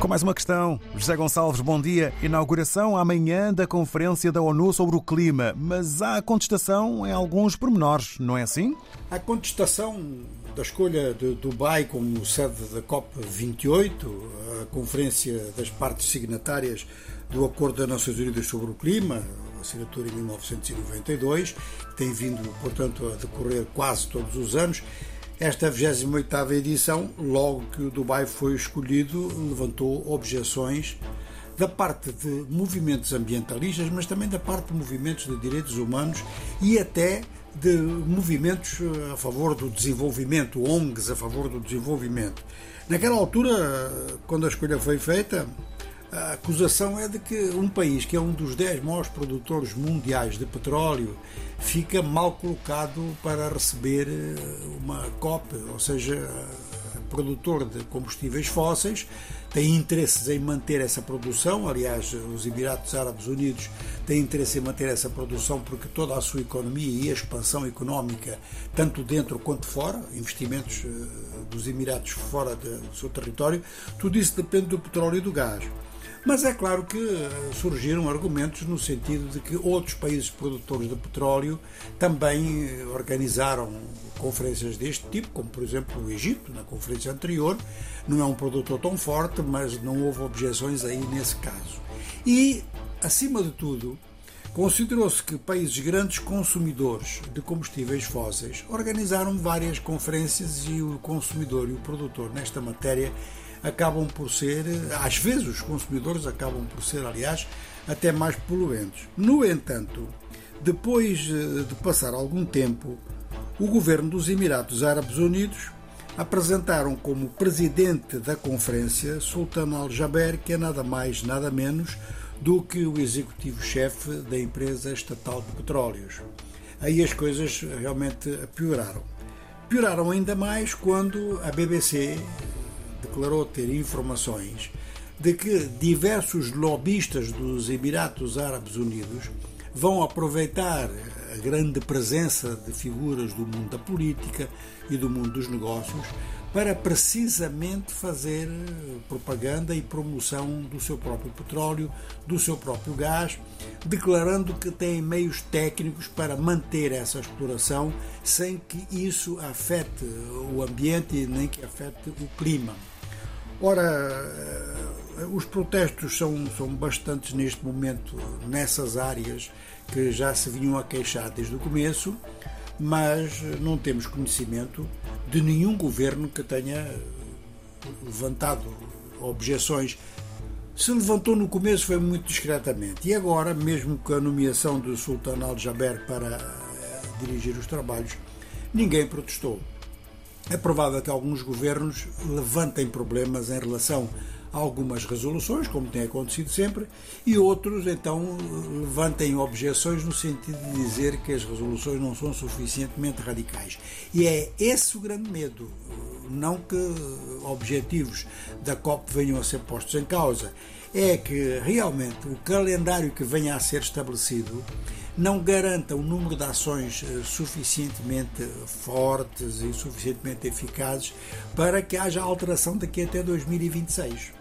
Com mais uma questão, José Gonçalves, bom dia. Inauguração amanhã da Conferência da ONU sobre o Clima, mas há contestação em alguns pormenores, não é assim? A contestação da escolha de Dubai como sede da COP28, a conferência das partes signatárias do Acordo das Nações Unidas sobre o Clima, assinatura em 1992, que tem vindo, portanto, a decorrer quase todos os anos. Esta 28ª edição, logo que o Dubai foi escolhido, levantou objeções da parte de movimentos ambientalistas, mas também da parte de movimentos de direitos humanos e até de movimentos a favor do desenvolvimento, ONGs a favor do desenvolvimento. Naquela altura, quando a escolha foi feita, a acusação é de que um país que é um dos 10 maiores produtores mundiais de petróleo fica mal colocado para receber eh, uma COP, ou seja, produtor de combustíveis fósseis, tem interesses em manter essa produção. Aliás, os Emirados Árabes Unidos têm interesse em manter essa produção porque toda a sua economia e a expansão económica, tanto dentro quanto fora, investimentos eh, dos Emirados fora do seu território, tudo isso depende do petróleo e do gás. Mas é claro que eh, surgiram argumentos no sentido de que outros países produtores de petróleo também eh, organizaram conferências deste tipo, como por exemplo o Egito, na conferência anterior. Não é um produtor tão forte, mas não houve objeções aí nesse caso. E, acima de tudo, Considerou-se que países grandes consumidores de combustíveis fósseis organizaram várias conferências e o consumidor e o produtor nesta matéria acabam por ser, às vezes os consumidores acabam por ser, aliás, até mais poluentes. No entanto, depois eh, de passar algum tempo, o governo dos Emirados Árabes Unidos apresentaram como presidente da conferência Sultan Al-Jaber, que é nada mais, nada menos do que o executivo-chefe da empresa estatal de petróleos. Aí as coisas realmente pioraram. Pioraram ainda mais quando a BBC declarou ter informações de que diversos lobistas dos Emirados Árabes Unidos vão aproveitar a grande presença de figuras do mundo da política e do mundo dos negócios para precisamente fazer propaganda e promoção do seu próprio petróleo, do seu próprio gás, declarando que têm meios técnicos para manter essa exploração sem que isso afete o ambiente nem que afete o clima. Ora, eh, os protestos são, são bastantes neste momento nessas áreas que já se vinham a queixar desde o começo, mas não temos conhecimento de nenhum governo que tenha levantado objeções. Se levantou no começo foi muito discretamente e agora, mesmo com a nomeação do Sultan Al-Jaber para eh, dirigir os trabalhos, ninguém protestou. É provável que alguns governos levantem problemas em relação a algumas resoluções, como tem acontecido sempre, e outros então levantem objeções no sentido de dizer que as resoluções não são suficientemente radicais. E é esse o grande medo, não que objetivos da COP venham a ser postos em causa, é que realmente o calendário que venha a ser estabelecido não garanta um número de ações eh, suficientemente fortes e suficientemente eficazes para que haja alteração daqui até 2026.